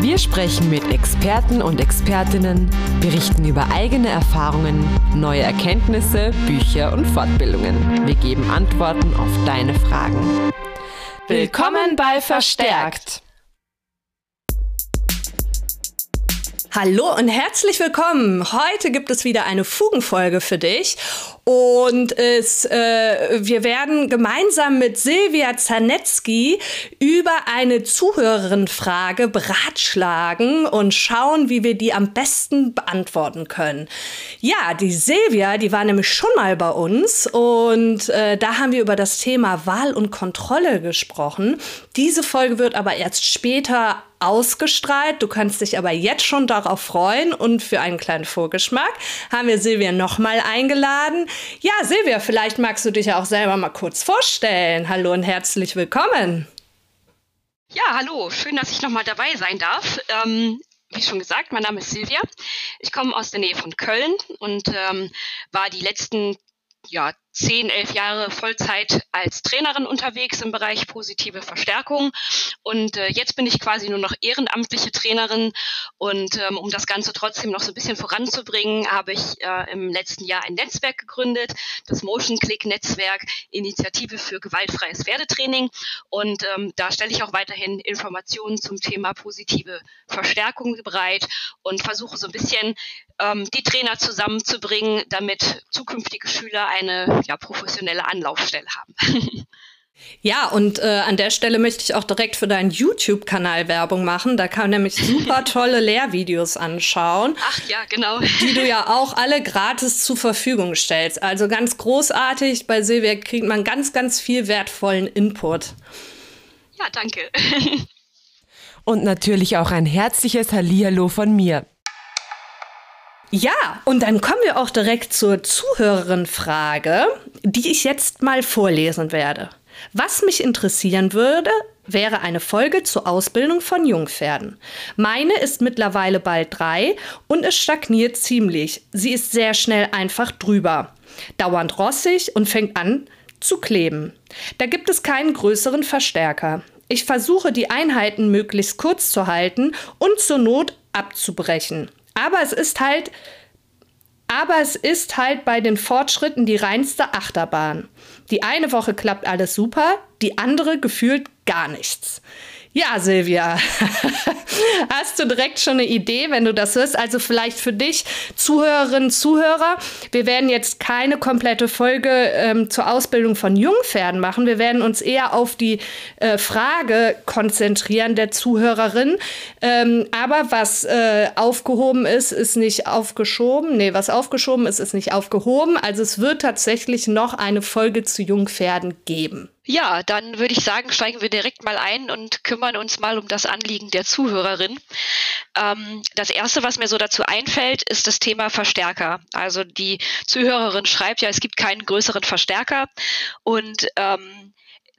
Wir sprechen mit Experten und Expertinnen, berichten über eigene Erfahrungen, neue Erkenntnisse, Bücher und Fortbildungen. Wir geben Antworten auf deine Fragen. Willkommen bei Verstärkt. Hallo und herzlich willkommen. Heute gibt es wieder eine Fugenfolge für dich. Und es, äh, wir werden gemeinsam mit Silvia Zanetzky über eine Zuhörerinnenfrage beratschlagen und schauen, wie wir die am besten beantworten können. Ja, die Silvia, die war nämlich schon mal bei uns und äh, da haben wir über das Thema Wahl und Kontrolle gesprochen. Diese Folge wird aber erst später ausgestrahlt. Du kannst dich aber jetzt schon darauf freuen und für einen kleinen Vorgeschmack haben wir Silvia nochmal eingeladen. Ja, Silvia, vielleicht magst du dich auch selber mal kurz vorstellen. Hallo und herzlich willkommen. Ja, hallo, schön, dass ich nochmal dabei sein darf. Ähm, wie schon gesagt, mein Name ist Silvia. Ich komme aus der Nähe von Köln und ähm, war die letzten ja, zehn, elf Jahre Vollzeit als Trainerin unterwegs im Bereich positive Verstärkung. Und äh, jetzt bin ich quasi nur noch ehrenamtliche Trainerin. Und ähm, um das Ganze trotzdem noch so ein bisschen voranzubringen, habe ich äh, im letzten Jahr ein Netzwerk gegründet, das Motion Click Netzwerk, Initiative für gewaltfreies Pferdetraining. Und ähm, da stelle ich auch weiterhin Informationen zum Thema positive Verstärkung bereit und versuche so ein bisschen ähm, die Trainer zusammenzubringen, damit zukünftige Schüler eine ja, professionelle Anlaufstelle haben. Ja, und äh, an der Stelle möchte ich auch direkt für deinen YouTube-Kanal Werbung machen. Da kann man nämlich super tolle Lehrvideos anschauen. Ach ja, genau. Die du ja auch alle gratis zur Verfügung stellst. Also ganz großartig. Bei Silvia kriegt man ganz, ganz viel wertvollen Input. Ja, danke. Und natürlich auch ein herzliches Hallihallo von mir. Ja, und dann kommen wir auch direkt zur Zuhörerin-Frage, die ich jetzt mal vorlesen werde. Was mich interessieren würde, wäre eine Folge zur Ausbildung von Jungpferden. Meine ist mittlerweile bald drei und es stagniert ziemlich. Sie ist sehr schnell einfach drüber, dauernd rossig und fängt an zu kleben. Da gibt es keinen größeren Verstärker. Ich versuche die Einheiten möglichst kurz zu halten und zur Not abzubrechen. Aber es ist halt, aber es ist halt bei den Fortschritten die reinste Achterbahn. Die eine Woche klappt alles super, die andere gefühlt gar nichts. Ja, Silvia, hast du direkt schon eine Idee, wenn du das hörst? Also vielleicht für dich, Zuhörerinnen, Zuhörer, wir werden jetzt keine komplette Folge ähm, zur Ausbildung von Jungpferden machen. Wir werden uns eher auf die äh, Frage konzentrieren der Zuhörerin. Ähm, aber was äh, aufgehoben ist, ist nicht aufgeschoben. Nee, was aufgeschoben ist, ist nicht aufgehoben. Also es wird tatsächlich noch eine Folge zu Jungpferden geben. Ja, dann würde ich sagen, steigen wir direkt mal ein und kümmern uns mal um das Anliegen der Zuhörerin. Ähm, das Erste, was mir so dazu einfällt, ist das Thema Verstärker. Also die Zuhörerin schreibt ja, es gibt keinen größeren Verstärker und ähm,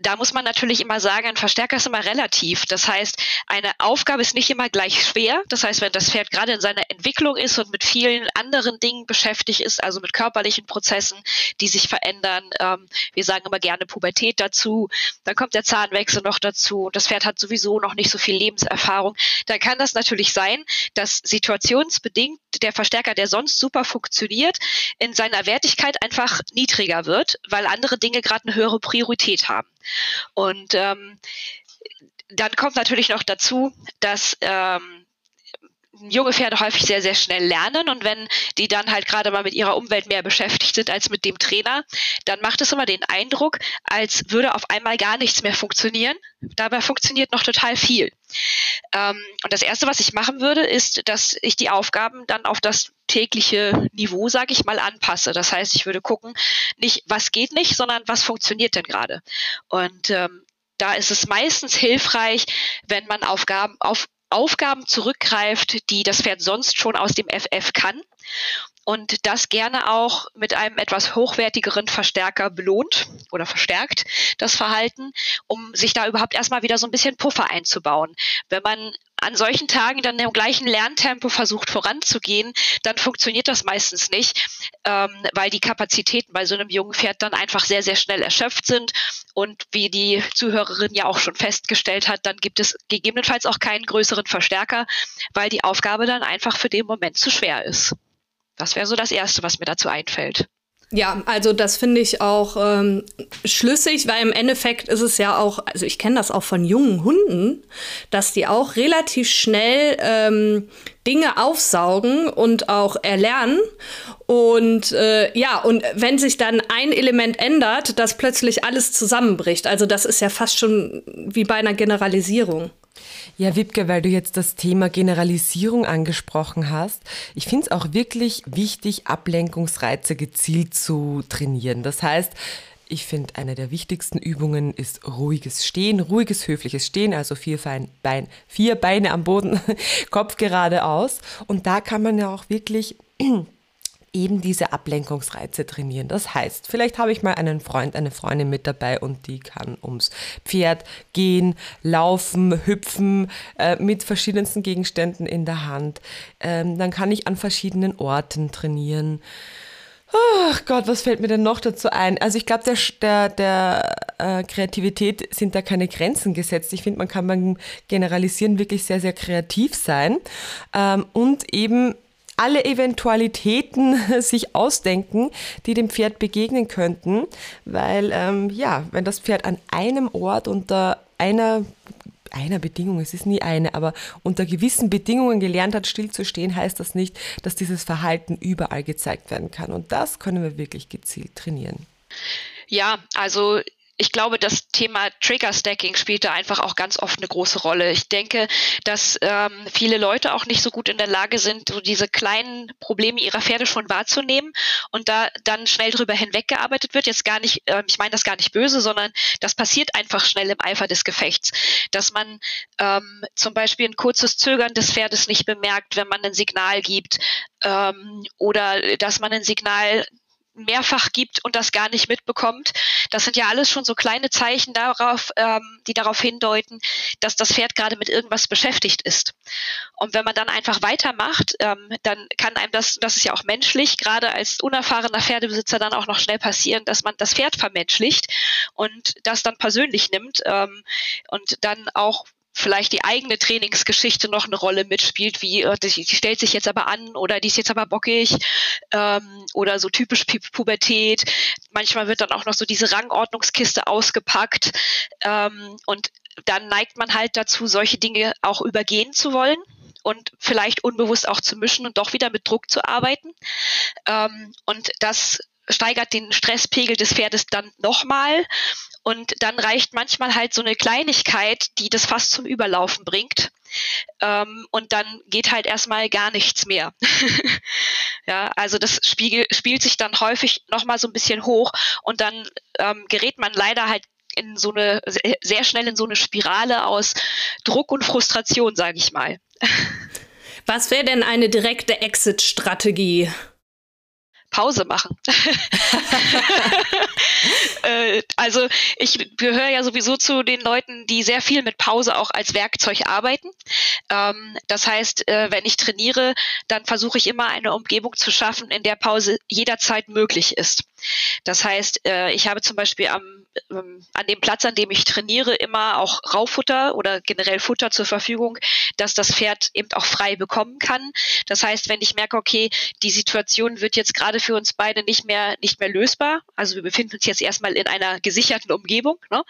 da muss man natürlich immer sagen, ein Verstärker ist immer relativ. Das heißt, eine Aufgabe ist nicht immer gleich schwer. Das heißt, wenn das Pferd gerade in seiner Entwicklung ist und mit vielen anderen Dingen beschäftigt ist, also mit körperlichen Prozessen, die sich verändern, ähm, wir sagen immer gerne Pubertät dazu, dann kommt der Zahnwechsel noch dazu und das Pferd hat sowieso noch nicht so viel Lebenserfahrung, dann kann das natürlich sein, dass situationsbedingt der Verstärker, der sonst super funktioniert, in seiner Wertigkeit einfach niedriger wird, weil andere Dinge gerade eine höhere Priorität haben. Und ähm, dann kommt natürlich noch dazu, dass ähm, junge Pferde häufig sehr, sehr schnell lernen und wenn die dann halt gerade mal mit ihrer Umwelt mehr beschäftigt sind als mit dem Trainer, dann macht es immer den Eindruck, als würde auf einmal gar nichts mehr funktionieren. Dabei funktioniert noch total viel. Ähm, und das Erste, was ich machen würde, ist, dass ich die Aufgaben dann auf das tägliche Niveau, sage ich mal, anpasse. Das heißt, ich würde gucken, nicht was geht nicht, sondern was funktioniert denn gerade. Und ähm, da ist es meistens hilfreich, wenn man Aufgaben auf Aufgaben zurückgreift, die das Pferd sonst schon aus dem FF kann und das gerne auch mit einem etwas hochwertigeren Verstärker belohnt oder verstärkt das Verhalten, um sich da überhaupt erstmal wieder so ein bisschen Puffer einzubauen. Wenn man an solchen Tagen dann im gleichen Lerntempo versucht voranzugehen, dann funktioniert das meistens nicht, ähm, weil die Kapazitäten bei so einem jungen Pferd dann einfach sehr, sehr schnell erschöpft sind. Und wie die Zuhörerin ja auch schon festgestellt hat, dann gibt es gegebenenfalls auch keinen größeren Verstärker, weil die Aufgabe dann einfach für den Moment zu schwer ist. Das wäre so das Erste, was mir dazu einfällt. Ja, also das finde ich auch ähm, schlüssig, weil im Endeffekt ist es ja auch, also ich kenne das auch von jungen Hunden, dass die auch relativ schnell ähm, Dinge aufsaugen und auch erlernen. Und äh, ja, und wenn sich dann ein Element ändert, dass plötzlich alles zusammenbricht. Also das ist ja fast schon wie bei einer Generalisierung. Ja, Wipke, weil du jetzt das Thema Generalisierung angesprochen hast. Ich finde es auch wirklich wichtig, Ablenkungsreize gezielt zu trainieren. Das heißt, ich finde, eine der wichtigsten Übungen ist ruhiges Stehen, ruhiges, höfliches Stehen, also vier, Bein, vier Beine am Boden, Kopf geradeaus. Und da kann man ja auch wirklich eben diese Ablenkungsreize trainieren. Das heißt, vielleicht habe ich mal einen Freund, eine Freundin mit dabei und die kann ums Pferd gehen, laufen, hüpfen äh, mit verschiedensten Gegenständen in der Hand. Ähm, dann kann ich an verschiedenen Orten trainieren. Ach Gott, was fällt mir denn noch dazu ein? Also ich glaube, der, der, der äh, Kreativität sind da keine Grenzen gesetzt. Ich finde, man kann beim Generalisieren wirklich sehr, sehr kreativ sein ähm, und eben alle Eventualitäten sich ausdenken, die dem Pferd begegnen könnten, weil ähm, ja, wenn das Pferd an einem Ort unter einer einer Bedingung, es ist nie eine, aber unter gewissen Bedingungen gelernt hat, stillzustehen, heißt das nicht, dass dieses Verhalten überall gezeigt werden kann. Und das können wir wirklich gezielt trainieren. Ja, also ich glaube, das Thema Trigger Stacking spielt da einfach auch ganz oft eine große Rolle. Ich denke, dass ähm, viele Leute auch nicht so gut in der Lage sind, so diese kleinen Probleme ihrer Pferde schon wahrzunehmen und da dann schnell drüber hinweggearbeitet wird. Jetzt gar nicht, äh, ich meine das gar nicht böse, sondern das passiert einfach schnell im Eifer des Gefechts, dass man ähm, zum Beispiel ein kurzes Zögern des Pferdes nicht bemerkt, wenn man ein Signal gibt ähm, oder dass man ein Signal mehrfach gibt und das gar nicht mitbekommt. Das sind ja alles schon so kleine Zeichen darauf, ähm, die darauf hindeuten, dass das Pferd gerade mit irgendwas beschäftigt ist. Und wenn man dann einfach weitermacht, ähm, dann kann einem das, das ist ja auch menschlich, gerade als unerfahrener Pferdebesitzer dann auch noch schnell passieren, dass man das Pferd vermenschlicht und das dann persönlich nimmt ähm, und dann auch vielleicht die eigene Trainingsgeschichte noch eine Rolle mitspielt, wie äh, die, die stellt sich jetzt aber an oder die ist jetzt aber bockig ähm, oder so typisch Pu Pubertät. Manchmal wird dann auch noch so diese Rangordnungskiste ausgepackt ähm, und dann neigt man halt dazu, solche Dinge auch übergehen zu wollen und vielleicht unbewusst auch zu mischen und doch wieder mit Druck zu arbeiten. Ähm, und das steigert den Stresspegel des Pferdes dann nochmal und dann reicht manchmal halt so eine Kleinigkeit, die das fast zum Überlaufen bringt. Ähm, und dann geht halt erstmal gar nichts mehr. ja, also das Spiegel, spielt sich dann häufig nochmal so ein bisschen hoch und dann ähm, gerät man leider halt in so eine, sehr schnell in so eine Spirale aus Druck und Frustration, sage ich mal. Was wäre denn eine direkte Exit-Strategie? Pause machen. äh, also ich gehöre ja sowieso zu den Leuten, die sehr viel mit Pause auch als Werkzeug arbeiten. Ähm, das heißt, äh, wenn ich trainiere, dann versuche ich immer eine Umgebung zu schaffen, in der Pause jederzeit möglich ist. Das heißt, äh, ich habe zum Beispiel am, ähm, an dem Platz, an dem ich trainiere, immer auch Rauffutter oder generell Futter zur Verfügung, dass das Pferd eben auch frei bekommen kann. Das heißt, wenn ich merke, okay, die Situation wird jetzt gerade für uns beide nicht mehr, nicht mehr lösbar, also wir befinden uns jetzt erstmal in einer gesicherten Umgebung, ne?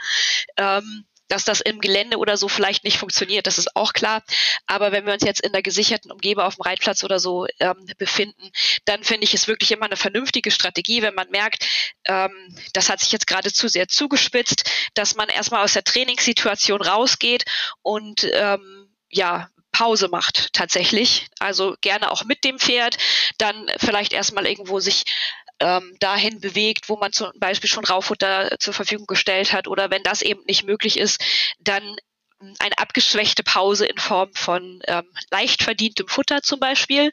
ähm, dass das im Gelände oder so vielleicht nicht funktioniert, das ist auch klar. Aber wenn wir uns jetzt in der gesicherten Umgebung auf dem Reitplatz oder so ähm, befinden, dann finde ich es wirklich immer eine vernünftige Strategie, wenn man merkt, ähm, das hat sich jetzt gerade zu sehr zugespitzt, dass man erstmal aus der Trainingssituation rausgeht und ähm, ja, Pause macht tatsächlich. Also gerne auch mit dem Pferd, dann vielleicht erstmal irgendwo sich ähm, dahin bewegt, wo man zum Beispiel schon Rauffutter zur Verfügung gestellt hat oder wenn das eben nicht möglich ist, dann eine abgeschwächte Pause in Form von ähm, leicht verdientem Futter zum Beispiel.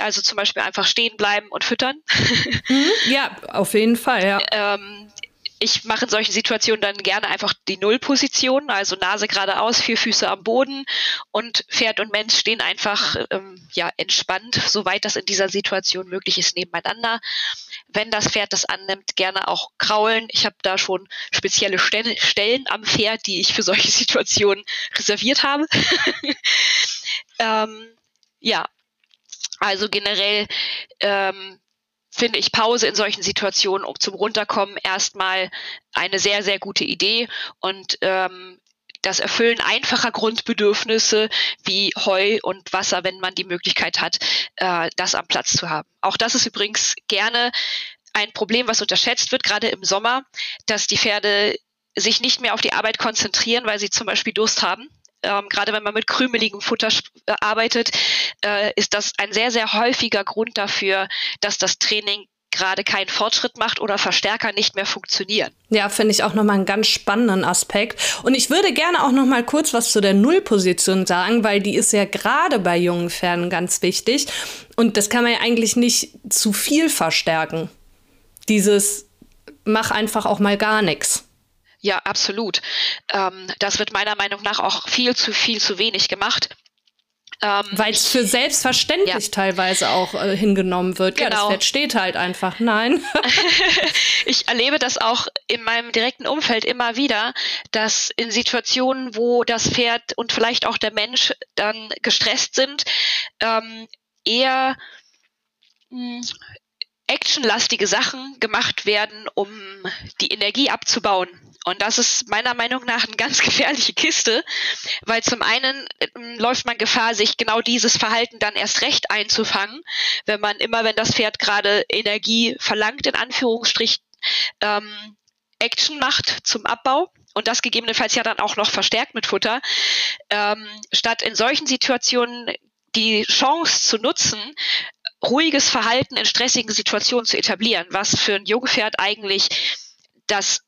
Also zum Beispiel einfach stehen bleiben und füttern. Mhm, ja, auf jeden Fall, ja. Ähm, ich mache in solchen Situationen dann gerne einfach die Nullposition, also Nase geradeaus, vier Füße am Boden und Pferd und Mensch stehen einfach ähm, ja entspannt, soweit das in dieser Situation möglich ist, nebeneinander. Wenn das Pferd das annimmt, gerne auch kraulen. Ich habe da schon spezielle Stellen am Pferd, die ich für solche Situationen reserviert habe. ähm, ja, also generell ähm, finde ich Pause in solchen Situationen, um zum Runterkommen, erstmal eine sehr, sehr gute Idee und ähm, das Erfüllen einfacher Grundbedürfnisse wie Heu und Wasser, wenn man die Möglichkeit hat, äh, das am Platz zu haben. Auch das ist übrigens gerne ein Problem, was unterschätzt wird, gerade im Sommer, dass die Pferde sich nicht mehr auf die Arbeit konzentrieren, weil sie zum Beispiel Durst haben ähm, gerade wenn man mit krümeligem Futter äh, arbeitet, äh, ist das ein sehr, sehr häufiger Grund dafür, dass das Training gerade keinen Fortschritt macht oder Verstärker nicht mehr funktionieren. Ja, finde ich auch nochmal einen ganz spannenden Aspekt. Und ich würde gerne auch nochmal kurz was zu der Nullposition sagen, weil die ist ja gerade bei jungen Pferden ganz wichtig. Und das kann man ja eigentlich nicht zu viel verstärken. Dieses mach einfach auch mal gar nichts. Ja, absolut. Ähm, das wird meiner Meinung nach auch viel zu viel zu wenig gemacht. Ähm, Weil es für selbstverständlich ja. teilweise auch äh, hingenommen wird. Genau. Ja, das genau. Pferd steht halt einfach. Nein. ich erlebe das auch in meinem direkten Umfeld immer wieder, dass in Situationen, wo das Pferd und vielleicht auch der Mensch dann gestresst sind, ähm, eher mh, hm, actionlastige Sachen gemacht werden, um die Energie abzubauen. Und das ist meiner Meinung nach eine ganz gefährliche Kiste, weil zum einen ähm, läuft man Gefahr, sich genau dieses Verhalten dann erst recht einzufangen, wenn man immer, wenn das Pferd gerade Energie verlangt, in Anführungsstrichen, ähm, Action macht zum Abbau und das gegebenenfalls ja dann auch noch verstärkt mit Futter, ähm, statt in solchen Situationen die Chance zu nutzen, ruhiges Verhalten in stressigen Situationen zu etablieren, was für ein Jungpferd eigentlich das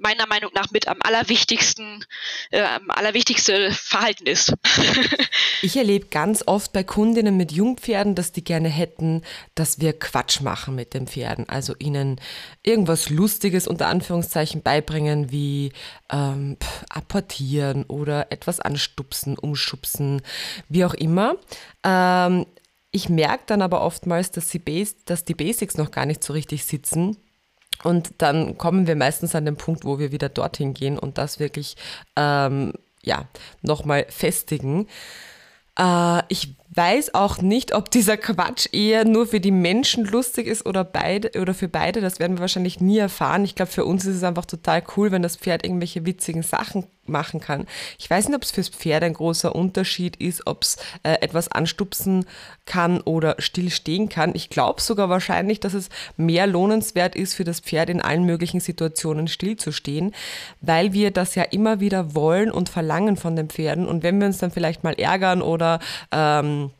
meiner Meinung nach mit am allerwichtigsten, äh, am allerwichtigste Verhalten ist. ich erlebe ganz oft bei Kundinnen mit Jungpferden, dass die gerne hätten, dass wir Quatsch machen mit den Pferden. Also ihnen irgendwas Lustiges unter Anführungszeichen beibringen, wie ähm, apportieren oder etwas anstupsen, umschubsen, wie auch immer. Ähm, ich merke dann aber oftmals, dass, sie dass die Basics noch gar nicht so richtig sitzen und dann kommen wir meistens an den Punkt, wo wir wieder dorthin gehen und das wirklich ähm, ja, nochmal festigen. Äh, ich weiß auch nicht, ob dieser Quatsch eher nur für die Menschen lustig ist oder beide oder für beide. Das werden wir wahrscheinlich nie erfahren. Ich glaube, für uns ist es einfach total cool, wenn das Pferd irgendwelche witzigen Sachen machen kann. Ich weiß nicht, ob es fürs Pferd ein großer Unterschied ist, ob es äh, etwas anstupsen kann oder stillstehen kann. Ich glaube sogar wahrscheinlich, dass es mehr lohnenswert ist für das Pferd in allen möglichen Situationen stillzustehen, weil wir das ja immer wieder wollen und verlangen von den Pferden. Und wenn wir uns dann vielleicht mal ärgern oder ähm,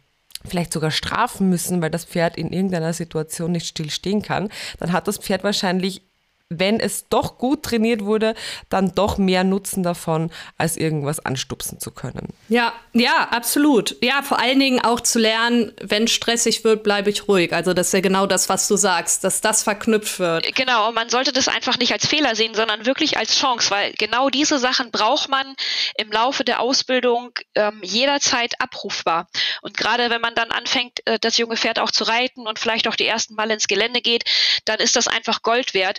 vielleicht sogar strafen müssen, weil das Pferd in irgendeiner Situation nicht stillstehen kann, dann hat das Pferd wahrscheinlich wenn es doch gut trainiert wurde, dann doch mehr Nutzen davon, als irgendwas anstupsen zu können. Ja, ja, absolut. Ja, vor allen Dingen auch zu lernen, wenn stressig wird, bleibe ich ruhig. Also das ist ja genau das, was du sagst, dass das verknüpft wird. Genau, und man sollte das einfach nicht als Fehler sehen, sondern wirklich als Chance, weil genau diese Sachen braucht man im Laufe der Ausbildung ähm, jederzeit abrufbar. Und gerade wenn man dann anfängt, äh, das junge Pferd auch zu reiten und vielleicht auch die ersten Mal ins Gelände geht, dann ist das einfach Gold wert.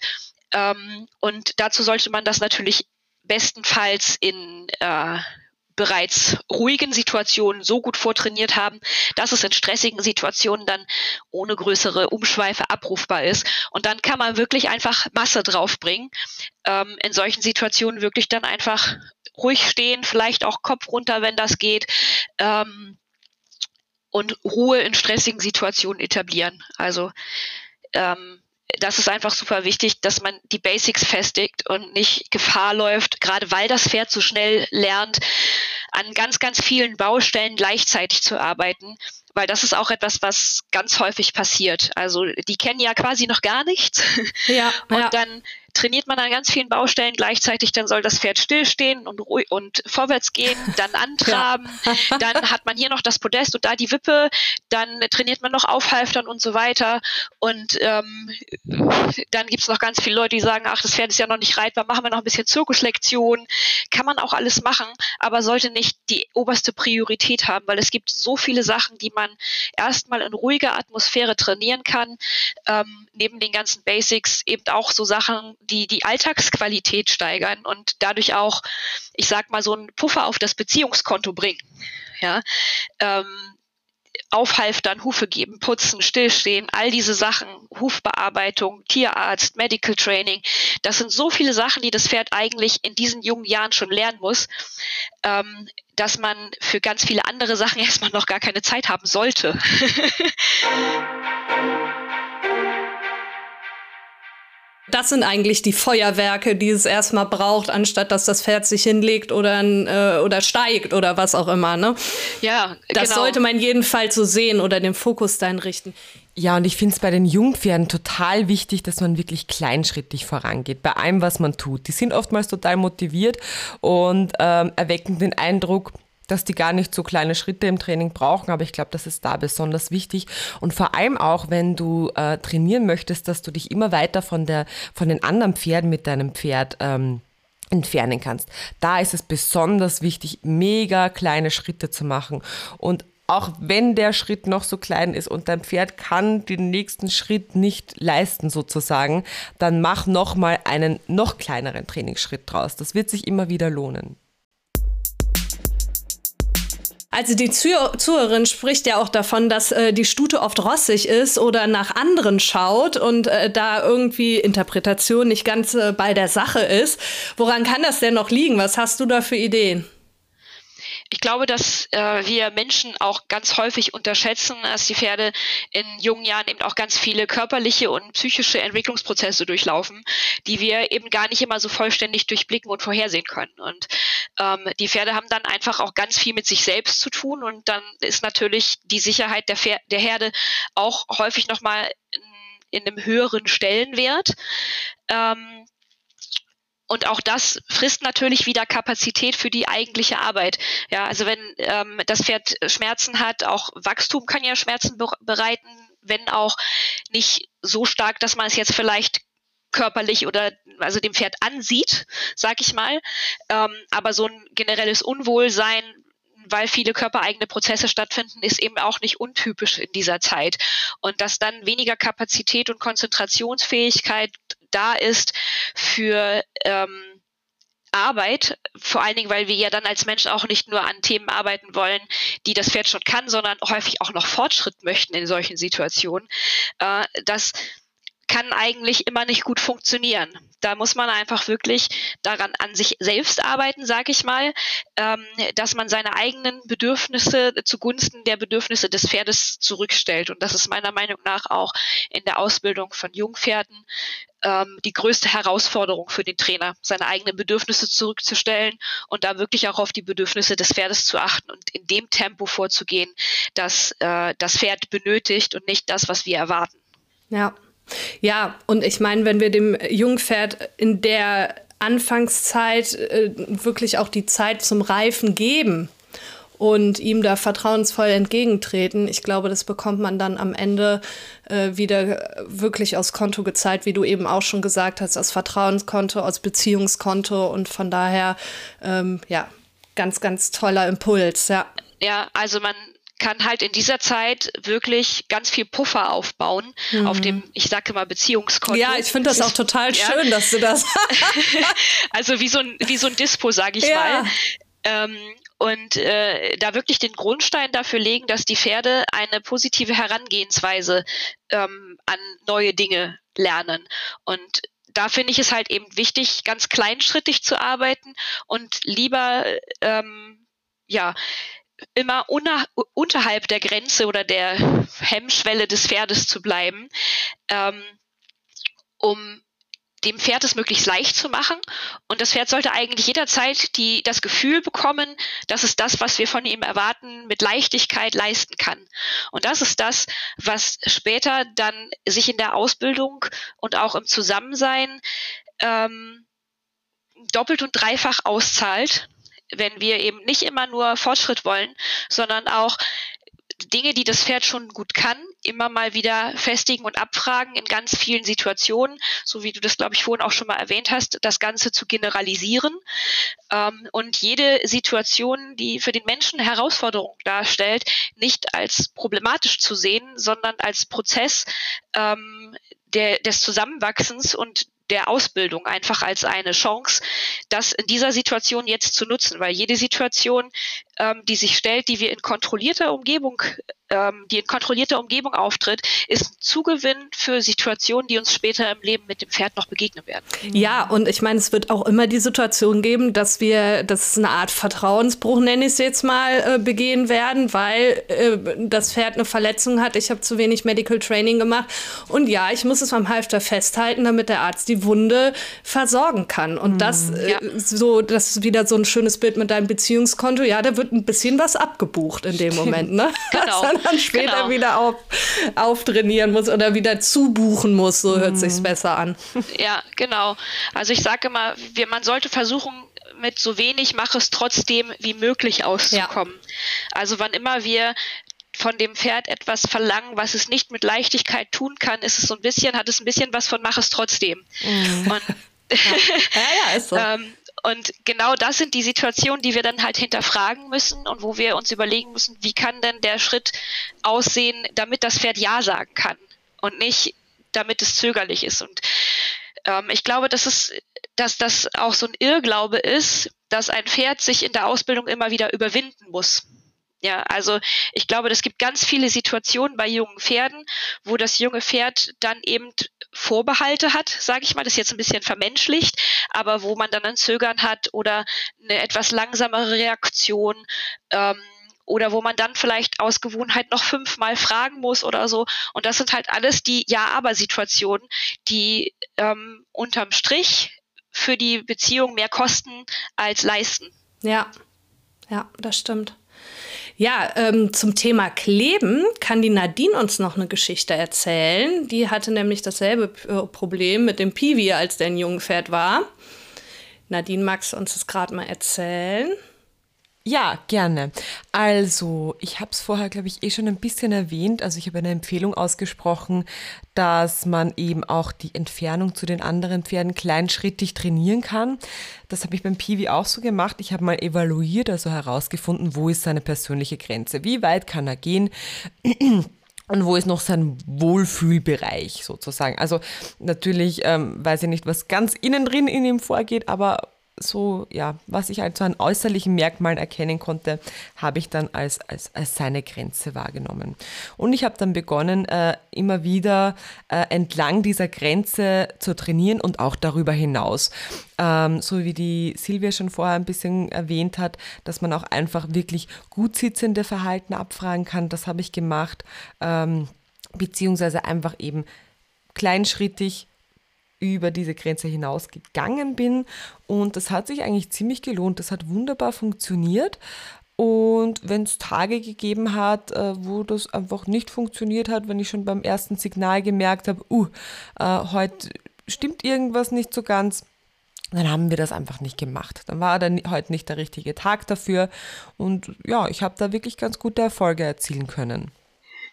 Ähm, und dazu sollte man das natürlich bestenfalls in äh, bereits ruhigen Situationen so gut vortrainiert haben, dass es in stressigen Situationen dann ohne größere Umschweife abrufbar ist. Und dann kann man wirklich einfach Masse draufbringen. Ähm, in solchen Situationen wirklich dann einfach ruhig stehen, vielleicht auch Kopf runter, wenn das geht. Ähm, und Ruhe in stressigen Situationen etablieren. Also ähm, das ist einfach super wichtig, dass man die Basics festigt und nicht Gefahr läuft, gerade weil das Pferd so schnell lernt, an ganz, ganz vielen Baustellen gleichzeitig zu arbeiten, weil das ist auch etwas, was ganz häufig passiert. Also die kennen ja quasi noch gar nichts. Ja, und ja. dann trainiert man an ganz vielen Baustellen gleichzeitig, dann soll das Pferd stillstehen und und vorwärts gehen, dann antraben, ja. dann hat man hier noch das Podest und da die Wippe, dann trainiert man noch Aufhalftern und so weiter. Und ähm, dann gibt es noch ganz viele Leute, die sagen, ach, das Pferd ist ja noch nicht reitbar, machen wir noch ein bisschen Zirkuslektion. Kann man auch alles machen, aber sollte nicht die oberste Priorität haben, weil es gibt so viele Sachen, die man erstmal in ruhiger Atmosphäre trainieren kann. Ähm, neben den ganzen Basics eben auch so Sachen, die die Alltagsqualität steigern und dadurch auch, ich sag mal, so einen Puffer auf das Beziehungskonto bringen. Ja, ähm, aufhalftern, Hufe geben, putzen, stillstehen, all diese Sachen, Hufbearbeitung, Tierarzt, Medical Training, das sind so viele Sachen, die das Pferd eigentlich in diesen jungen Jahren schon lernen muss, ähm, dass man für ganz viele andere Sachen erstmal noch gar keine Zeit haben sollte. Das sind eigentlich die Feuerwerke, die es erstmal braucht, anstatt dass das Pferd sich hinlegt oder, äh, oder steigt oder was auch immer. Ne? Ja, das genau. sollte man jedenfalls so sehen oder den Fokus dahin richten. Ja, und ich finde es bei den Jungpferden total wichtig, dass man wirklich kleinschrittig vorangeht, bei allem, was man tut. Die sind oftmals total motiviert und ähm, erwecken den Eindruck, dass die gar nicht so kleine Schritte im Training brauchen, aber ich glaube, das ist da besonders wichtig. Und vor allem auch, wenn du äh, trainieren möchtest, dass du dich immer weiter von, der, von den anderen Pferden mit deinem Pferd ähm, entfernen kannst. Da ist es besonders wichtig, mega kleine Schritte zu machen. Und auch wenn der Schritt noch so klein ist und dein Pferd kann den nächsten Schritt nicht leisten sozusagen, dann mach noch mal einen noch kleineren Trainingsschritt draus. Das wird sich immer wieder lohnen. Also die Zuhörerin spricht ja auch davon, dass äh, die Stute oft rossig ist oder nach anderen schaut und äh, da irgendwie Interpretation nicht ganz äh, bei der Sache ist. Woran kann das denn noch liegen? Was hast du da für Ideen? Ich glaube, dass äh, wir Menschen auch ganz häufig unterschätzen, dass die Pferde in jungen Jahren eben auch ganz viele körperliche und psychische Entwicklungsprozesse durchlaufen, die wir eben gar nicht immer so vollständig durchblicken und vorhersehen können. Und ähm, die Pferde haben dann einfach auch ganz viel mit sich selbst zu tun und dann ist natürlich die Sicherheit der, Pfer der Herde auch häufig nochmal in, in einem höheren Stellenwert. Ähm, und auch das frisst natürlich wieder Kapazität für die eigentliche Arbeit. Ja, also wenn ähm, das Pferd Schmerzen hat, auch Wachstum kann ja Schmerzen bereiten, wenn auch nicht so stark, dass man es jetzt vielleicht körperlich oder also dem Pferd ansieht, sag ich mal. Ähm, aber so ein generelles Unwohlsein, weil viele körpereigene Prozesse stattfinden, ist eben auch nicht untypisch in dieser Zeit. Und dass dann weniger Kapazität und Konzentrationsfähigkeit da ist für ähm, Arbeit, vor allen Dingen, weil wir ja dann als Menschen auch nicht nur an Themen arbeiten wollen, die das Pferd schon kann, sondern häufig auch noch Fortschritt möchten in solchen Situationen, äh, dass kann eigentlich immer nicht gut funktionieren. Da muss man einfach wirklich daran an sich selbst arbeiten, sage ich mal, ähm, dass man seine eigenen Bedürfnisse zugunsten der Bedürfnisse des Pferdes zurückstellt. Und das ist meiner Meinung nach auch in der Ausbildung von Jungpferden ähm, die größte Herausforderung für den Trainer, seine eigenen Bedürfnisse zurückzustellen und da wirklich auch auf die Bedürfnisse des Pferdes zu achten und in dem Tempo vorzugehen, das äh, das Pferd benötigt und nicht das, was wir erwarten. Ja, ja, und ich meine, wenn wir dem Jungpferd in der Anfangszeit äh, wirklich auch die Zeit zum Reifen geben und ihm da vertrauensvoll entgegentreten, ich glaube, das bekommt man dann am Ende äh, wieder wirklich aus Konto gezahlt, wie du eben auch schon gesagt hast, aus Vertrauenskonto, aus Beziehungskonto und von daher, ähm, ja, ganz, ganz toller Impuls, ja. Ja, also man kann halt in dieser Zeit wirklich ganz viel Puffer aufbauen mhm. auf dem, ich sage mal, Beziehungskonto. Ja, ich finde das auch total ja. schön, dass du das. also wie so ein, wie so ein Dispo, sage ich ja. mal. Ähm, und äh, da wirklich den Grundstein dafür legen, dass die Pferde eine positive Herangehensweise ähm, an neue Dinge lernen. Und da finde ich es halt eben wichtig, ganz kleinschrittig zu arbeiten und lieber ähm, ja immer unterhalb der Grenze oder der Hemmschwelle des Pferdes zu bleiben, ähm, um dem Pferd es möglichst leicht zu machen. Und das Pferd sollte eigentlich jederzeit die, das Gefühl bekommen, dass es das, was wir von ihm erwarten, mit Leichtigkeit leisten kann. Und das ist das, was später dann sich in der Ausbildung und auch im Zusammensein ähm, doppelt und dreifach auszahlt, wenn wir eben nicht immer nur Fortschritt wollen, sondern auch Dinge, die das Pferd schon gut kann, immer mal wieder festigen und abfragen in ganz vielen Situationen, so wie du das, glaube ich, vorhin auch schon mal erwähnt hast, das Ganze zu generalisieren. Ähm, und jede Situation, die für den Menschen Herausforderung darstellt, nicht als problematisch zu sehen, sondern als Prozess ähm, der, des Zusammenwachsens und der Ausbildung einfach als eine Chance, das in dieser Situation jetzt zu nutzen, weil jede Situation, ähm, die sich stellt, die wir in kontrollierter Umgebung ähm, die in kontrollierter Umgebung auftritt, ist ein Zugewinn für Situationen, die uns später im Leben mit dem Pferd noch begegnen werden. Ja, und ich meine, es wird auch immer die Situation geben, dass wir, das eine Art Vertrauensbruch, nenne ich es jetzt mal, äh, begehen werden, weil äh, das Pferd eine Verletzung hat. Ich habe zu wenig Medical Training gemacht. Und ja, ich muss es am Halfter festhalten, damit der Arzt die Wunde versorgen kann. Und mhm. das, äh, ja. so, das ist wieder so ein schönes Bild mit deinem Beziehungskonto. Ja, da wird ein bisschen was abgebucht in dem Moment, ne? Genau. dann später genau. wieder auf, auftrainieren muss oder wieder zubuchen muss. So hört mhm. sich's besser an. Ja, genau. Also ich sage immer, wir, man sollte versuchen, mit so wenig mach es trotzdem wie möglich auszukommen. Ja. Also wann immer wir von dem Pferd etwas verlangen, was es nicht mit Leichtigkeit tun kann, ist es so ein bisschen, hat es ein bisschen was von mach es trotzdem. Mhm. Und ja. ja, ja, ist so. ähm, und genau das sind die Situationen, die wir dann halt hinterfragen müssen und wo wir uns überlegen müssen, wie kann denn der Schritt aussehen, damit das Pferd Ja sagen kann und nicht, damit es zögerlich ist. Und ähm, ich glaube, dass es, dass das auch so ein Irrglaube ist, dass ein Pferd sich in der Ausbildung immer wieder überwinden muss. Ja, also ich glaube, es gibt ganz viele Situationen bei jungen Pferden, wo das junge Pferd dann eben Vorbehalte hat, sage ich mal, das ist jetzt ein bisschen vermenschlicht, aber wo man dann ein Zögern hat oder eine etwas langsamere Reaktion ähm, oder wo man dann vielleicht aus Gewohnheit noch fünfmal fragen muss oder so. Und das sind halt alles die Ja-Aber-Situationen, die ähm, unterm Strich für die Beziehung mehr kosten als leisten. Ja, ja, das stimmt. Ja, ähm, zum Thema Kleben kann die Nadine uns noch eine Geschichte erzählen. Die hatte nämlich dasselbe äh, Problem mit dem Piwi, als der ein Jungpferd war. Nadine, magst du uns das gerade mal erzählen? Ja, gerne. Also, ich habe es vorher, glaube ich, eh schon ein bisschen erwähnt. Also, ich habe eine Empfehlung ausgesprochen, dass man eben auch die Entfernung zu den anderen Pferden kleinschrittig trainieren kann. Das habe ich beim Piwi auch so gemacht. Ich habe mal evaluiert, also herausgefunden, wo ist seine persönliche Grenze. Wie weit kann er gehen? und wo ist noch sein Wohlfühlbereich sozusagen. Also natürlich ähm, weiß ich nicht, was ganz innen drin in ihm vorgeht, aber so, ja, was ich halt so an äußerlichen Merkmalen erkennen konnte, habe ich dann als, als, als seine Grenze wahrgenommen. Und ich habe dann begonnen, äh, immer wieder äh, entlang dieser Grenze zu trainieren und auch darüber hinaus. Ähm, so wie die Silvia schon vorher ein bisschen erwähnt hat, dass man auch einfach wirklich gut sitzende Verhalten abfragen kann. Das habe ich gemacht. Ähm, beziehungsweise einfach eben kleinschrittig über diese Grenze hinaus gegangen bin. Und das hat sich eigentlich ziemlich gelohnt. Das hat wunderbar funktioniert. Und wenn es Tage gegeben hat, äh, wo das einfach nicht funktioniert hat, wenn ich schon beim ersten Signal gemerkt habe, uh, äh, heute stimmt irgendwas nicht so ganz, dann haben wir das einfach nicht gemacht. Dann war dann heute nicht der richtige Tag dafür. Und ja, ich habe da wirklich ganz gute Erfolge erzielen können.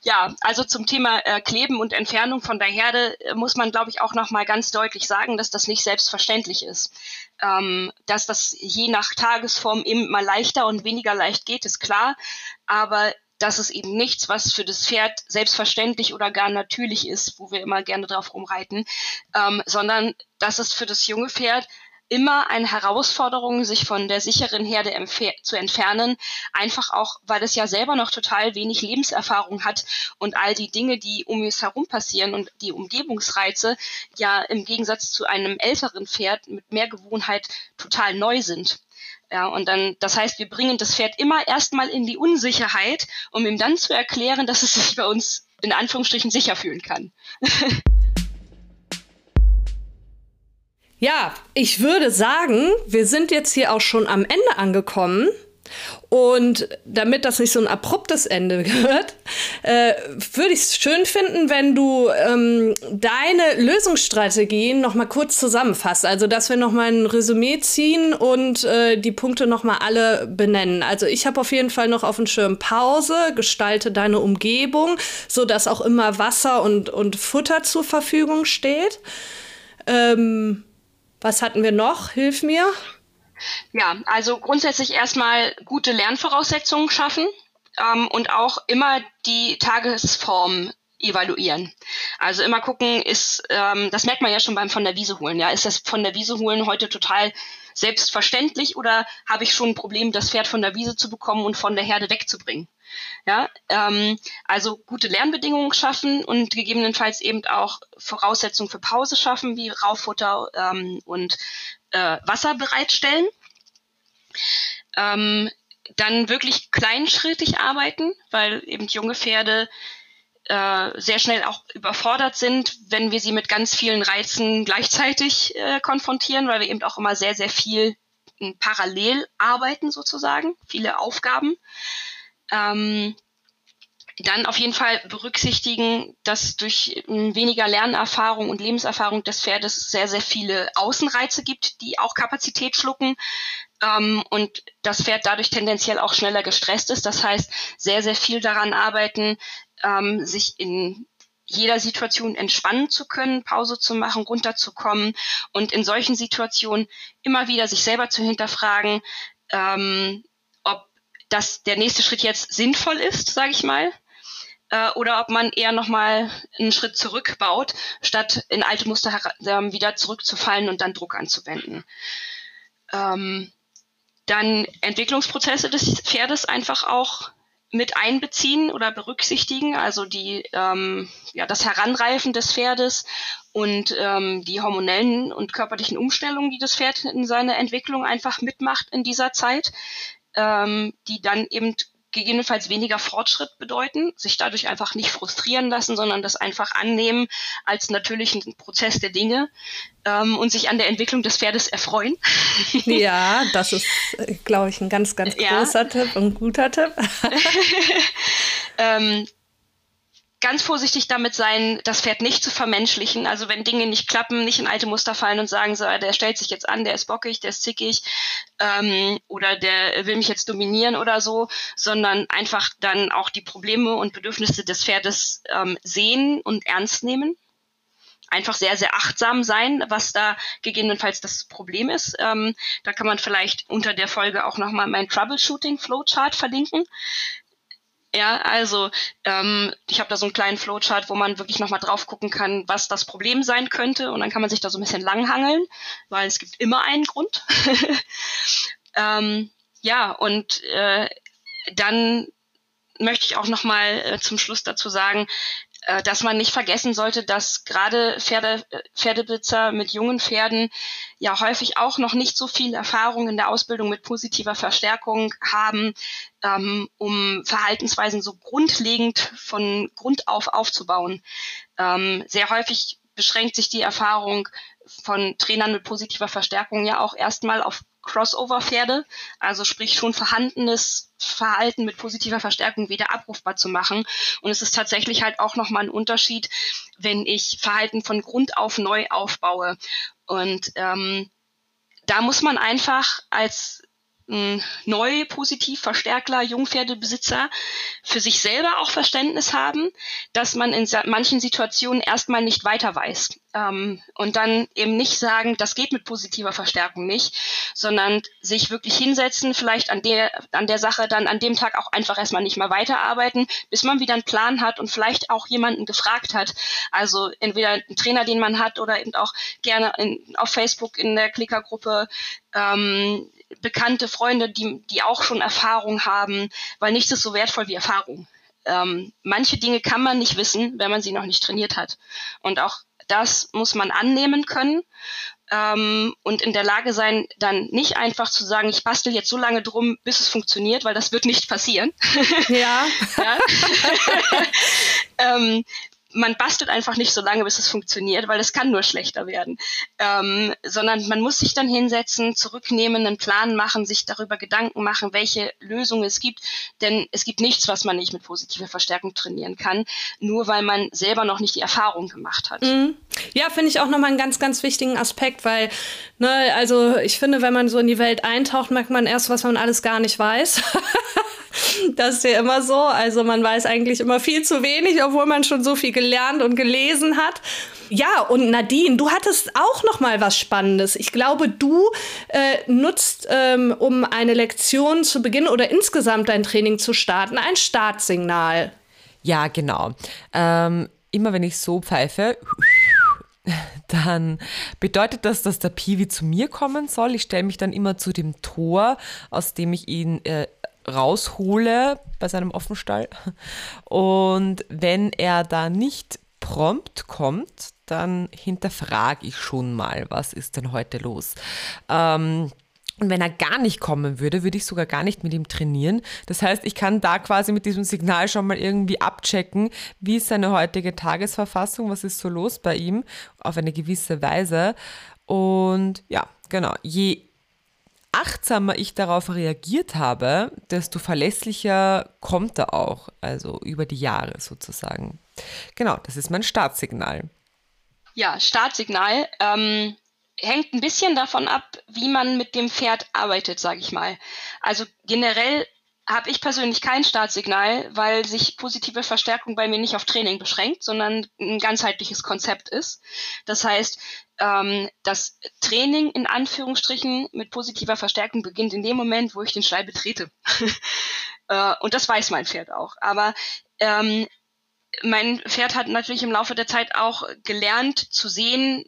Ja, also zum Thema äh, Kleben und Entfernung von der Herde äh, muss man, glaube ich, auch noch mal ganz deutlich sagen, dass das nicht selbstverständlich ist. Ähm, dass das je nach Tagesform eben mal leichter und weniger leicht geht, ist klar. Aber das ist eben nichts, was für das Pferd selbstverständlich oder gar natürlich ist, wo wir immer gerne drauf rumreiten, ähm, sondern das ist für das junge Pferd immer eine Herausforderung, sich von der sicheren Herde zu entfernen, einfach auch, weil es ja selber noch total wenig Lebenserfahrung hat und all die Dinge, die um es herum passieren und die Umgebungsreize ja im Gegensatz zu einem älteren Pferd mit mehr Gewohnheit total neu sind. Ja, und dann, das heißt, wir bringen das Pferd immer erstmal in die Unsicherheit, um ihm dann zu erklären, dass es sich bei uns in Anführungsstrichen sicher fühlen kann. Ja, ich würde sagen, wir sind jetzt hier auch schon am Ende angekommen. Und damit das nicht so ein abruptes Ende wird, äh, würde ich es schön finden, wenn du ähm, deine Lösungsstrategien noch mal kurz zusammenfasst. Also, dass wir noch mal ein Resümee ziehen und äh, die Punkte noch mal alle benennen. Also, ich habe auf jeden Fall noch auf dem Schirm Pause, gestalte deine Umgebung, so dass auch immer Wasser und, und Futter zur Verfügung steht. Ähm, was hatten wir noch? Hilf mir. Ja, also grundsätzlich erstmal gute Lernvoraussetzungen schaffen ähm, und auch immer die Tagesform evaluieren. Also immer gucken, ist, ähm, das merkt man ja schon beim von der Wiese holen, ja, ist das von der Wiese holen heute total selbstverständlich oder habe ich schon ein Problem, das Pferd von der Wiese zu bekommen und von der Herde wegzubringen? Ja, ähm, also gute Lernbedingungen schaffen und gegebenenfalls eben auch Voraussetzungen für Pause schaffen, wie Rauffutter ähm, und äh, Wasser bereitstellen. Ähm, dann wirklich kleinschrittig arbeiten, weil eben junge Pferde äh, sehr schnell auch überfordert sind, wenn wir sie mit ganz vielen Reizen gleichzeitig äh, konfrontieren, weil wir eben auch immer sehr, sehr viel parallel arbeiten sozusagen, viele Aufgaben. Ähm, dann auf jeden Fall berücksichtigen, dass durch ähm, weniger Lernerfahrung und Lebenserfahrung des Pferdes sehr, sehr viele Außenreize gibt, die auch Kapazität schlucken ähm, und das Pferd dadurch tendenziell auch schneller gestresst ist. Das heißt, sehr, sehr viel daran arbeiten, ähm, sich in jeder Situation entspannen zu können, Pause zu machen, runterzukommen und in solchen Situationen immer wieder sich selber zu hinterfragen, ähm, ob das der nächste Schritt jetzt sinnvoll ist, sage ich mal, äh, oder ob man eher nochmal einen Schritt zurückbaut, statt in alte Muster äh, wieder zurückzufallen und dann Druck anzuwenden. Ähm, dann Entwicklungsprozesse des Pferdes einfach auch mit einbeziehen oder berücksichtigen, also die, ähm, ja, das Heranreifen des Pferdes und ähm, die hormonellen und körperlichen Umstellungen, die das Pferd in seiner Entwicklung einfach mitmacht in dieser Zeit, ähm, die dann eben gegebenenfalls weniger Fortschritt bedeuten, sich dadurch einfach nicht frustrieren lassen, sondern das einfach annehmen als natürlichen Prozess der Dinge ähm, und sich an der Entwicklung des Pferdes erfreuen. Ja, das ist, glaube ich, ein ganz, ganz großer ja. Tipp und guter Tipp. ähm, ganz vorsichtig damit sein, das Pferd nicht zu vermenschlichen. Also wenn Dinge nicht klappen, nicht in alte Muster fallen und sagen, so, der stellt sich jetzt an, der ist bockig, der ist zickig ähm, oder der will mich jetzt dominieren oder so, sondern einfach dann auch die Probleme und Bedürfnisse des Pferdes ähm, sehen und ernst nehmen einfach sehr, sehr achtsam sein, was da gegebenenfalls das Problem ist. Ähm, da kann man vielleicht unter der Folge auch nochmal mein Troubleshooting Flowchart verlinken. Ja, also ähm, ich habe da so einen kleinen Flowchart, wo man wirklich nochmal drauf gucken kann, was das Problem sein könnte. Und dann kann man sich da so ein bisschen langhangeln, weil es gibt immer einen Grund. ähm, ja, und äh, dann möchte ich auch nochmal äh, zum Schluss dazu sagen, äh, dass man nicht vergessen sollte, dass gerade Pferde, äh, Pferdebesitzer mit jungen Pferden ja häufig auch noch nicht so viel Erfahrung in der Ausbildung mit positiver Verstärkung haben, ähm, um Verhaltensweisen so grundlegend von Grund auf aufzubauen. Ähm, sehr häufig beschränkt sich die Erfahrung von Trainern mit positiver Verstärkung ja auch erstmal auf Crossover-Pferde, also sprich schon vorhandenes Verhalten mit positiver Verstärkung wieder abrufbar zu machen. Und es ist tatsächlich halt auch nochmal ein Unterschied, wenn ich Verhalten von Grund auf neu aufbaue. Und ähm, da muss man einfach als neu positiv Verstärkler, Jungpferdebesitzer für sich selber auch Verständnis haben, dass man in manchen Situationen erstmal nicht weiter weiß. Ähm, und dann eben nicht sagen, das geht mit positiver Verstärkung nicht, sondern sich wirklich hinsetzen, vielleicht an der, an der Sache dann an dem Tag auch einfach erstmal nicht mehr weiterarbeiten, bis man wieder einen Plan hat und vielleicht auch jemanden gefragt hat. Also entweder einen Trainer, den man hat oder eben auch gerne in, auf Facebook in der Klickergruppe ähm, bekannte Freunde, die, die auch schon Erfahrung haben, weil nichts ist so wertvoll wie Erfahrung. Ähm, manche Dinge kann man nicht wissen, wenn man sie noch nicht trainiert hat. Und auch das muss man annehmen können ähm, und in der Lage sein, dann nicht einfach zu sagen, ich bastel jetzt so lange drum, bis es funktioniert, weil das wird nicht passieren. Ja. ja. ähm, man bastelt einfach nicht so lange, bis es funktioniert, weil es kann nur schlechter werden. Ähm, sondern man muss sich dann hinsetzen, zurücknehmen, einen Plan machen, sich darüber Gedanken machen, welche Lösungen es gibt. Denn es gibt nichts, was man nicht mit positiver Verstärkung trainieren kann, nur weil man selber noch nicht die Erfahrung gemacht hat. Mhm. Ja, finde ich auch nochmal einen ganz, ganz wichtigen Aspekt, weil, ne, also ich finde, wenn man so in die Welt eintaucht, merkt man erst, was man alles gar nicht weiß. Das ist ja immer so. Also man weiß eigentlich immer viel zu wenig, obwohl man schon so viel gelernt und gelesen hat. Ja, und Nadine, du hattest auch noch mal was Spannendes. Ich glaube, du äh, nutzt, ähm, um eine Lektion zu beginnen oder insgesamt dein Training zu starten, ein Startsignal. Ja, genau. Ähm, immer wenn ich so pfeife, dann bedeutet das, dass der Piwi zu mir kommen soll. Ich stelle mich dann immer zu dem Tor, aus dem ich ihn äh, raushole bei seinem Offenstall. Und wenn er da nicht prompt kommt, dann hinterfrage ich schon mal, was ist denn heute los. Ähm, und wenn er gar nicht kommen würde, würde ich sogar gar nicht mit ihm trainieren. Das heißt, ich kann da quasi mit diesem Signal schon mal irgendwie abchecken, wie ist seine heutige Tagesverfassung, was ist so los bei ihm, auf eine gewisse Weise. Und ja, genau, je achtsamer ich darauf reagiert habe, desto verlässlicher kommt er auch, also über die Jahre sozusagen. Genau, das ist mein Startsignal. Ja, Startsignal ähm, hängt ein bisschen davon ab, wie man mit dem Pferd arbeitet, sage ich mal. Also generell habe ich persönlich kein Startsignal, weil sich positive Verstärkung bei mir nicht auf Training beschränkt, sondern ein ganzheitliches Konzept ist. Das heißt, ähm, das Training in Anführungsstrichen mit positiver Verstärkung beginnt in dem Moment, wo ich den Stall betrete. äh, und das weiß mein Pferd auch. Aber ähm, mein Pferd hat natürlich im Laufe der Zeit auch gelernt zu sehen,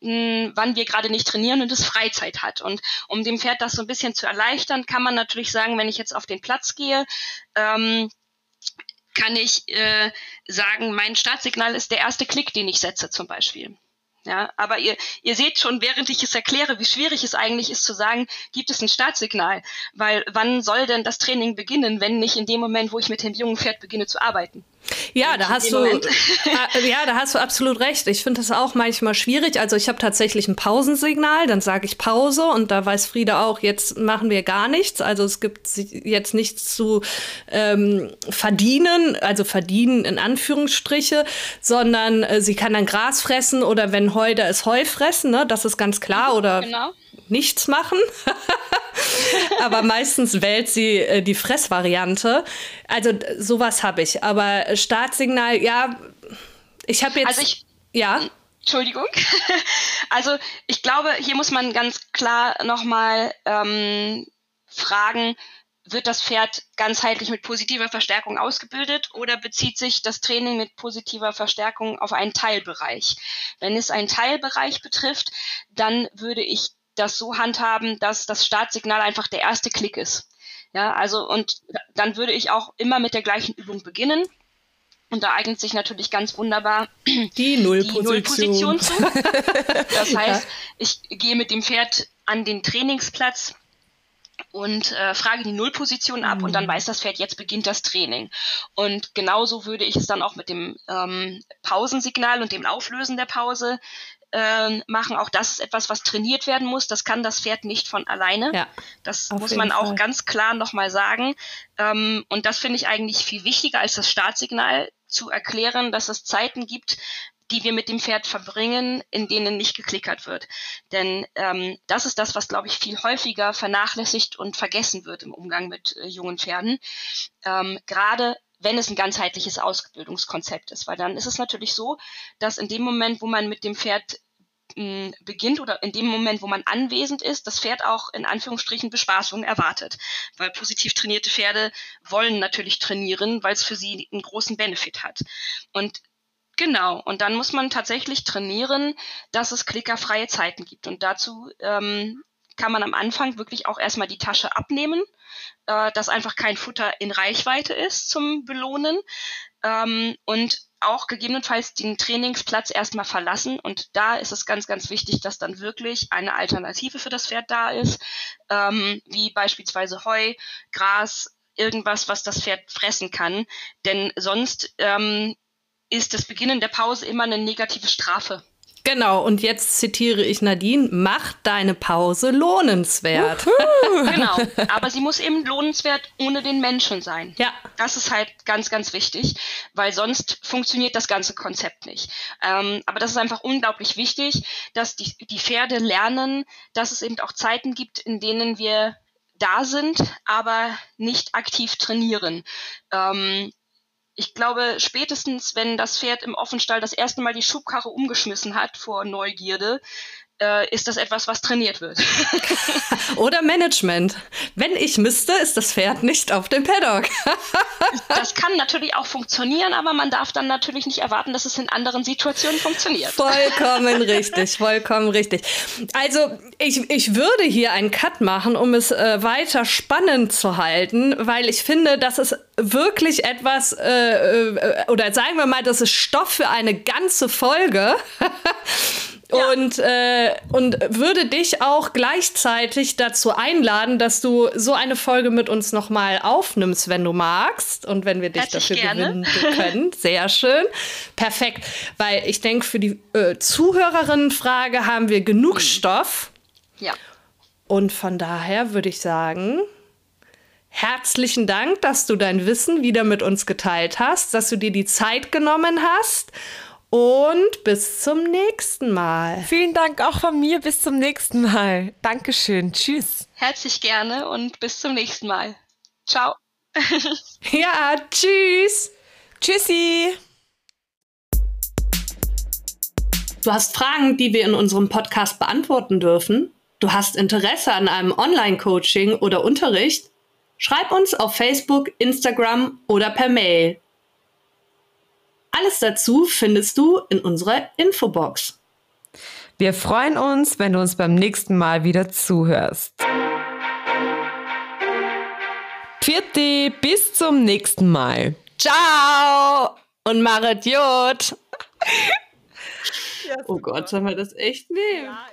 mh, wann wir gerade nicht trainieren und es Freizeit hat. Und um dem Pferd das so ein bisschen zu erleichtern, kann man natürlich sagen, wenn ich jetzt auf den Platz gehe, ähm, kann ich äh, sagen, mein Startsignal ist der erste Klick, den ich setze zum Beispiel. Ja, aber ihr, ihr seht schon, während ich es erkläre, wie schwierig es eigentlich ist zu sagen, gibt es ein Startsignal? Weil wann soll denn das Training beginnen, wenn nicht in dem Moment, wo ich mit dem jungen Pferd beginne zu arbeiten? Ja, da hast du äh, ja, da hast du absolut recht. Ich finde das auch manchmal schwierig. Also ich habe tatsächlich ein Pausensignal, dann sage ich Pause und da weiß Frieda auch, jetzt machen wir gar nichts. Also es gibt jetzt nichts zu ähm, verdienen, also verdienen in Anführungsstriche, sondern äh, sie kann dann Gras fressen oder wenn Heu da ist Heu fressen, ne? Das ist ganz klar oder genau. nichts machen. aber meistens wählt sie äh, die Fressvariante. Also sowas habe ich. Aber Startsignal, ja, ich habe jetzt. Also ich, ja. Entschuldigung. Also ich glaube, hier muss man ganz klar nochmal ähm, fragen, wird das Pferd ganzheitlich mit positiver Verstärkung ausgebildet oder bezieht sich das Training mit positiver Verstärkung auf einen Teilbereich? Wenn es einen Teilbereich betrifft, dann würde ich das so handhaben, dass das Startsignal einfach der erste Klick ist. Ja, also und dann würde ich auch immer mit der gleichen Übung beginnen. Und da eignet sich natürlich ganz wunderbar die Nullposition, Null zu. Das heißt, ich gehe mit dem Pferd an den Trainingsplatz und äh, frage die Nullposition ab mhm. und dann mhm. weiß das Pferd, jetzt beginnt das Training. Und genauso würde ich es dann auch mit dem ähm, Pausensignal und dem Auflösen der Pause ähm, machen. Auch das ist etwas, was trainiert werden muss. Das kann das Pferd nicht von alleine. Ja, das muss man auch ganz klar nochmal sagen. Ähm, und das finde ich eigentlich viel wichtiger als das Startsignal zu erklären, dass es Zeiten gibt, die wir mit dem Pferd verbringen, in denen nicht geklickert wird. Denn ähm, das ist das, was, glaube ich, viel häufiger vernachlässigt und vergessen wird im Umgang mit äh, jungen Pferden. Ähm, Gerade wenn es ein ganzheitliches Ausbildungskonzept ist. Weil dann ist es natürlich so, dass in dem Moment, wo man mit dem Pferd hm, beginnt oder in dem Moment, wo man anwesend ist, das Pferd auch in Anführungsstrichen Bespaßung erwartet. Weil positiv trainierte Pferde wollen natürlich trainieren, weil es für sie einen großen Benefit hat. Und Genau, und dann muss man tatsächlich trainieren, dass es klickerfreie Zeiten gibt. Und dazu ähm, kann man am Anfang wirklich auch erstmal die Tasche abnehmen, äh, dass einfach kein Futter in Reichweite ist zum Belohnen ähm, und auch gegebenenfalls den Trainingsplatz erstmal verlassen. Und da ist es ganz, ganz wichtig, dass dann wirklich eine Alternative für das Pferd da ist, ähm, wie beispielsweise Heu, Gras, irgendwas, was das Pferd fressen kann. Denn sonst ähm, ist das Beginnen der Pause immer eine negative Strafe. Genau, und jetzt zitiere ich Nadine, mach deine Pause lohnenswert. genau, aber sie muss eben lohnenswert ohne den Menschen sein. Ja. Das ist halt ganz, ganz wichtig, weil sonst funktioniert das ganze Konzept nicht. Ähm, aber das ist einfach unglaublich wichtig, dass die, die Pferde lernen, dass es eben auch Zeiten gibt, in denen wir da sind, aber nicht aktiv trainieren. Ähm, ich glaube, spätestens, wenn das Pferd im Offenstall das erste Mal die Schubkarre umgeschmissen hat vor Neugierde, äh, ist das etwas, was trainiert wird. Oder Management. Wenn ich müsste, ist das Pferd nicht auf dem Paddock. das kann natürlich auch funktionieren, aber man darf dann natürlich nicht erwarten, dass es in anderen Situationen funktioniert. Vollkommen richtig, vollkommen richtig. Also ich, ich würde hier einen Cut machen, um es äh, weiter spannend zu halten, weil ich finde, das ist wirklich etwas, äh, äh, oder sagen wir mal, das ist Stoff für eine ganze Folge. Ja. Und, äh, und würde dich auch gleichzeitig dazu einladen, dass du so eine Folge mit uns nochmal aufnimmst, wenn du magst und wenn wir dich Herzlich dafür gerne. gewinnen können. Sehr schön. Perfekt. Weil ich denke, für die äh, Zuhörerinnenfrage haben wir genug mhm. Stoff. Ja. Und von daher würde ich sagen, herzlichen Dank, dass du dein Wissen wieder mit uns geteilt hast, dass du dir die Zeit genommen hast und bis zum nächsten Mal. Vielen Dank auch von mir. Bis zum nächsten Mal. Dankeschön. Tschüss. Herzlich gerne und bis zum nächsten Mal. Ciao. ja, tschüss. Tschüssi. Du hast Fragen, die wir in unserem Podcast beantworten dürfen? Du hast Interesse an einem Online-Coaching oder Unterricht? Schreib uns auf Facebook, Instagram oder per Mail alles dazu findest du in unserer Infobox. Wir freuen uns, wenn du uns beim nächsten Mal wieder zuhörst. Vierte, bis zum nächsten Mal. Ciao und Maret Jod. oh Gott, sollen wir das echt nehmen? Ja,